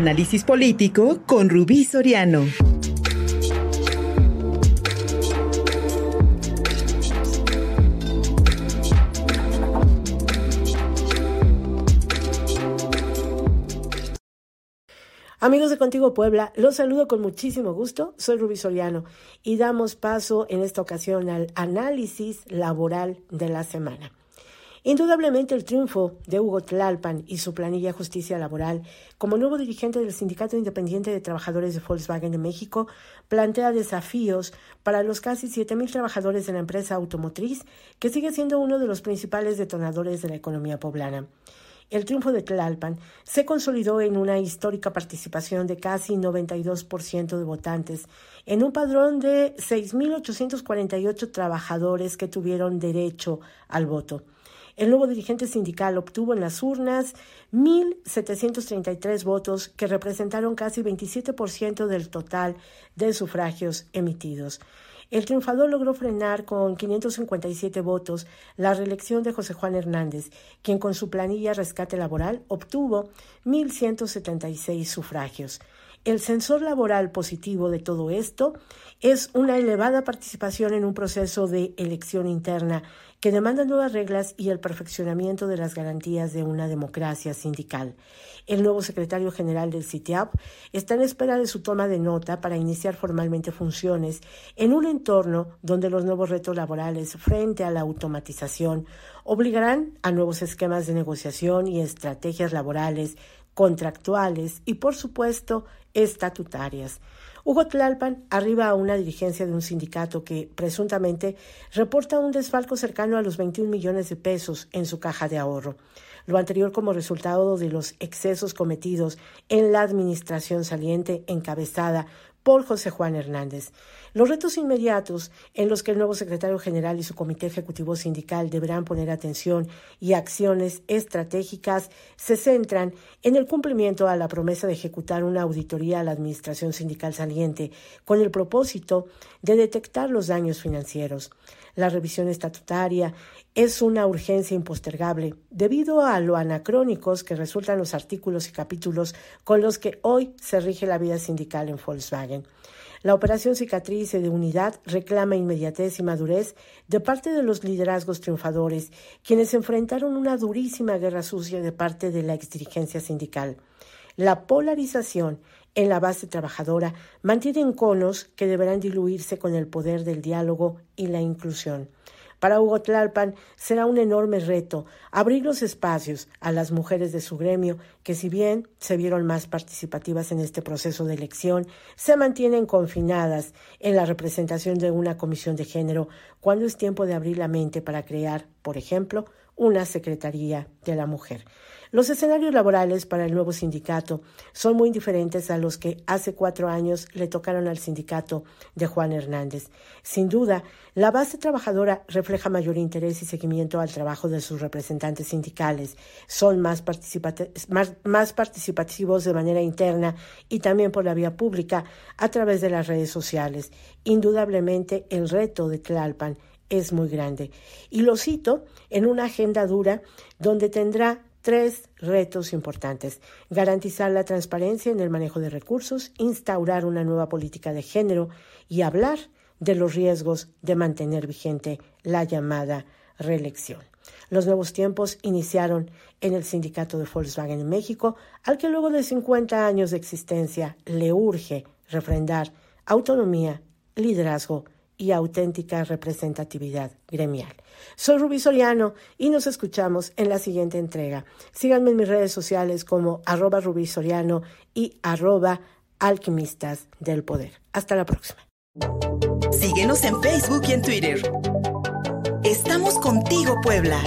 Análisis político con Rubí Soriano. Amigos de Contigo Puebla, los saludo con muchísimo gusto. Soy Rubí Soriano y damos paso en esta ocasión al análisis laboral de la semana. Indudablemente el triunfo de Hugo Tlalpan y su planilla Justicia Laboral como nuevo dirigente del Sindicato Independiente de Trabajadores de Volkswagen de México plantea desafíos para los casi 7.000 trabajadores de la empresa automotriz que sigue siendo uno de los principales detonadores de la economía poblana. El triunfo de Tlalpan se consolidó en una histórica participación de casi 92% de votantes en un padrón de 6.848 trabajadores que tuvieron derecho al voto. El nuevo dirigente sindical obtuvo en las urnas 1.733 votos que representaron casi 27% del total de sufragios emitidos. El triunfador logró frenar con 557 votos la reelección de José Juan Hernández, quien con su planilla rescate laboral obtuvo 1.176 sufragios. El sensor laboral positivo de todo esto es una elevada participación en un proceso de elección interna que demanda nuevas reglas y el perfeccionamiento de las garantías de una democracia sindical. El nuevo secretario general del CITIAP está en espera de su toma de nota para iniciar formalmente funciones en un entorno donde los nuevos retos laborales frente a la automatización obligarán a nuevos esquemas de negociación y estrategias laborales contractuales y, por supuesto, estatutarias. Hugo Tlalpan arriba a una dirigencia de un sindicato que presuntamente reporta un desfalco cercano a los 21 millones de pesos en su caja de ahorro. Lo anterior como resultado de los excesos cometidos en la administración saliente encabezada por José Juan Hernández. Los retos inmediatos en los que el nuevo secretario general y su comité ejecutivo sindical deberán poner atención y acciones estratégicas se centran en el cumplimiento a la promesa de ejecutar una auditoría a la administración sindical saliente con el propósito de detectar los daños financieros. La revisión estatutaria es una urgencia impostergable debido a lo anacrónicos que resultan los artículos y capítulos con los que hoy se rige la vida sindical en Volkswagen. La operación cicatriz de unidad reclama inmediatez y madurez de parte de los liderazgos triunfadores, quienes enfrentaron una durísima guerra sucia de parte de la exdirigencia sindical. La polarización en la base trabajadora mantiene conos que deberán diluirse con el poder del diálogo y la inclusión. Para Hugo Tlalpan será un enorme reto abrir los espacios a las mujeres de su gremio que si bien se vieron más participativas en este proceso de elección, se mantienen confinadas en la representación de una comisión de género cuando es tiempo de abrir la mente para crear, por ejemplo, una Secretaría de la Mujer. Los escenarios laborales para el nuevo sindicato son muy diferentes a los que hace cuatro años le tocaron al sindicato de Juan Hernández. Sin duda, la base trabajadora refleja mayor interés y seguimiento al trabajo de sus representantes sindicales. Son más, participativos de manera interna y también por la vía pública a través de las redes sociales. Indudablemente, el reto de Tlalpan es muy grande. Y lo cito en una agenda dura donde tendrá tres retos importantes. Garantizar la transparencia en el manejo de recursos, instaurar una nueva política de género y hablar de los riesgos de mantener vigente la llamada reelección. Los nuevos tiempos iniciaron en el sindicato de Volkswagen en México, al que luego de 50 años de existencia le urge refrendar autonomía, liderazgo y auténtica representatividad gremial. Soy Rubí Soriano y nos escuchamos en la siguiente entrega. Síganme en mis redes sociales como arroba Rubí Soriano y arroba alquimistas del poder. Hasta la próxima. Síguenos en Facebook y en Twitter. Estamos contigo, Puebla.